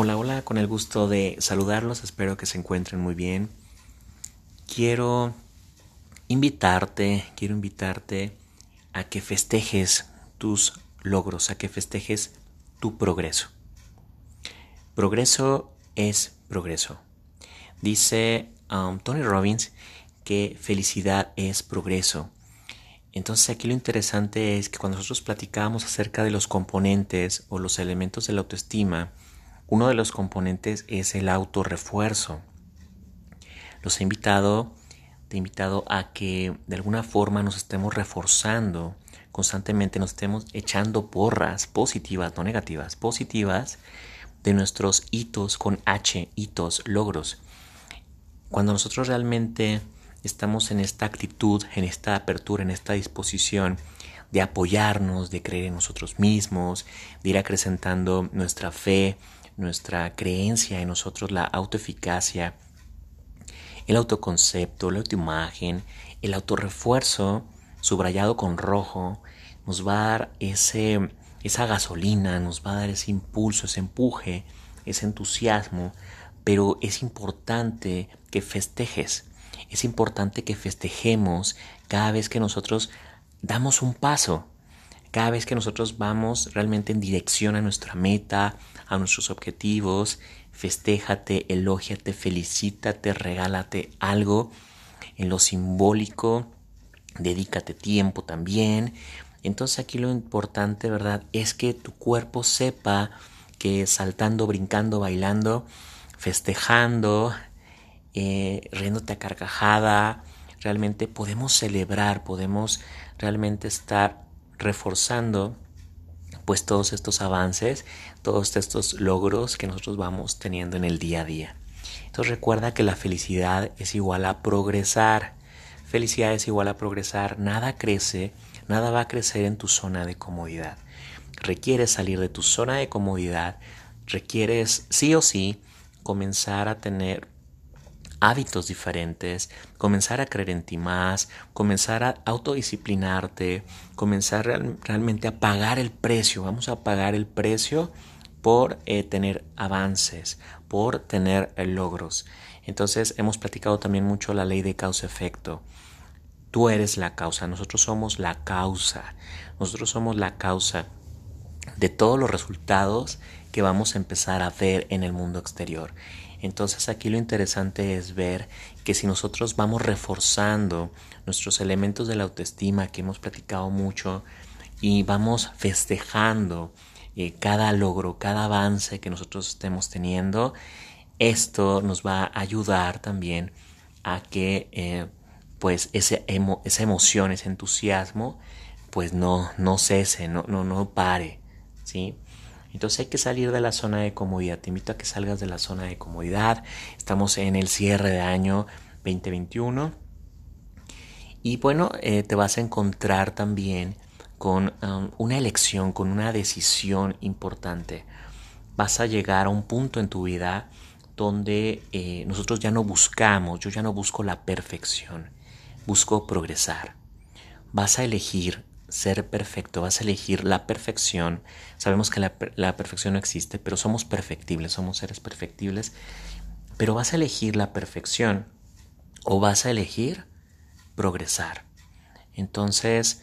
Hola, hola, con el gusto de saludarlos, espero que se encuentren muy bien. Quiero invitarte, quiero invitarte a que festejes tus logros, a que festejes tu progreso. Progreso es progreso. Dice um, Tony Robbins que felicidad es progreso. Entonces aquí lo interesante es que cuando nosotros platicamos acerca de los componentes o los elementos de la autoestima, uno de los componentes es el autorrefuerzo. Los he invitado, te he invitado a que de alguna forma nos estemos reforzando constantemente, nos estemos echando porras positivas, no negativas, positivas de nuestros hitos con H, hitos, logros. Cuando nosotros realmente estamos en esta actitud, en esta apertura, en esta disposición de apoyarnos, de creer en nosotros mismos, de ir acrecentando nuestra fe, nuestra creencia en nosotros, la autoeficacia, el autoconcepto, la autoimagen, el autorrefuerzo subrayado con rojo, nos va a dar ese, esa gasolina, nos va a dar ese impulso, ese empuje, ese entusiasmo, pero es importante que festejes, es importante que festejemos cada vez que nosotros damos un paso, cada vez que nosotros vamos realmente en dirección a nuestra meta, a nuestros objetivos, festéjate, elógiate, felicítate, regálate algo en lo simbólico, dedícate tiempo también. Entonces aquí lo importante, ¿verdad? Es que tu cuerpo sepa que saltando, brincando, bailando, festejando, eh, riéndote a carcajada, realmente podemos celebrar, podemos realmente estar reforzando pues todos estos avances, todos estos logros que nosotros vamos teniendo en el día a día. Entonces recuerda que la felicidad es igual a progresar. Felicidad es igual a progresar. Nada crece, nada va a crecer en tu zona de comodidad. Requieres salir de tu zona de comodidad, requieres sí o sí comenzar a tener hábitos diferentes, comenzar a creer en ti más, comenzar a autodisciplinarte, comenzar realmente a pagar el precio, vamos a pagar el precio por eh, tener avances, por tener eh, logros. Entonces hemos platicado también mucho la ley de causa-efecto. Tú eres la causa, nosotros somos la causa, nosotros somos la causa de todos los resultados que vamos a empezar a ver en el mundo exterior. Entonces aquí lo interesante es ver que si nosotros vamos reforzando nuestros elementos de la autoestima que hemos platicado mucho y vamos festejando eh, cada logro, cada avance que nosotros estemos teniendo, esto nos va a ayudar también a que eh, pues ese esa emoción, ese entusiasmo pues no, no cese, no, no, no pare, ¿sí? Entonces hay que salir de la zona de comodidad. Te invito a que salgas de la zona de comodidad. Estamos en el cierre de año 2021. Y bueno, eh, te vas a encontrar también con um, una elección, con una decisión importante. Vas a llegar a un punto en tu vida donde eh, nosotros ya no buscamos, yo ya no busco la perfección, busco progresar. Vas a elegir ser perfecto, vas a elegir la perfección. Sabemos que la, perfección no existe, pero somos perfectibles, somos seres perfectibles. Pero vas a elegir la perfección o vas a elegir progresar. Entonces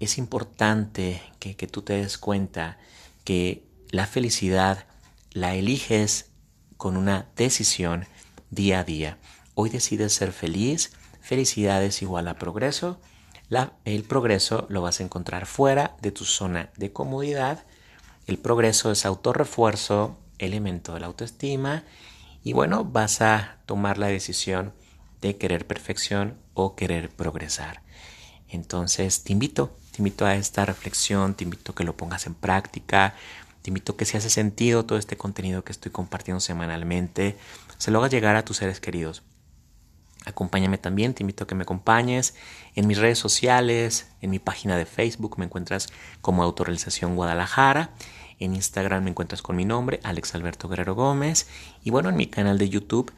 es importante que, que tú te des cuenta que la felicidad la eliges con una decisión día a día. Hoy decides ser feliz, felicidad es igual a progreso el progreso lo vas a encontrar fuera de tu zona de comodidad. El progreso es autorrefuerzo, elemento de la autoestima. Y bueno, vas a tomar la decisión de querer perfección o querer progresar. Entonces te invito, te invito a esta reflexión, te invito a que lo pongas en práctica, te invito a que si hace sentido todo este contenido que estoy compartiendo semanalmente, se lo hagas llegar a tus seres queridos. Acompáñame también, te invito a que me acompañes en mis redes sociales, en mi página de Facebook me encuentras como Autorrealización Guadalajara, en Instagram me encuentras con mi nombre, Alex Alberto Guerrero Gómez, y bueno, en mi canal de YouTube,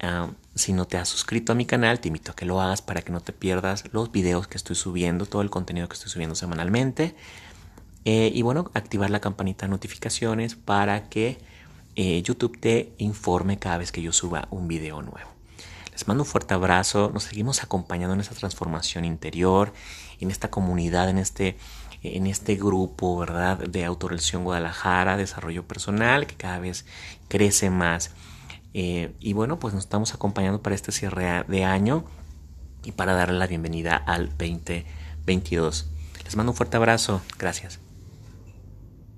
ah, si no te has suscrito a mi canal, te invito a que lo hagas para que no te pierdas los videos que estoy subiendo, todo el contenido que estoy subiendo semanalmente, eh, y bueno, activar la campanita de notificaciones para que eh, YouTube te informe cada vez que yo suba un video nuevo. Les mando un fuerte abrazo, nos seguimos acompañando en esta transformación interior, en esta comunidad, en este, en este grupo, ¿verdad? De Autorelación Guadalajara, desarrollo personal, que cada vez crece más. Eh, y bueno, pues nos estamos acompañando para este cierre de año y para darle la bienvenida al 2022. Les mando un fuerte abrazo. Gracias.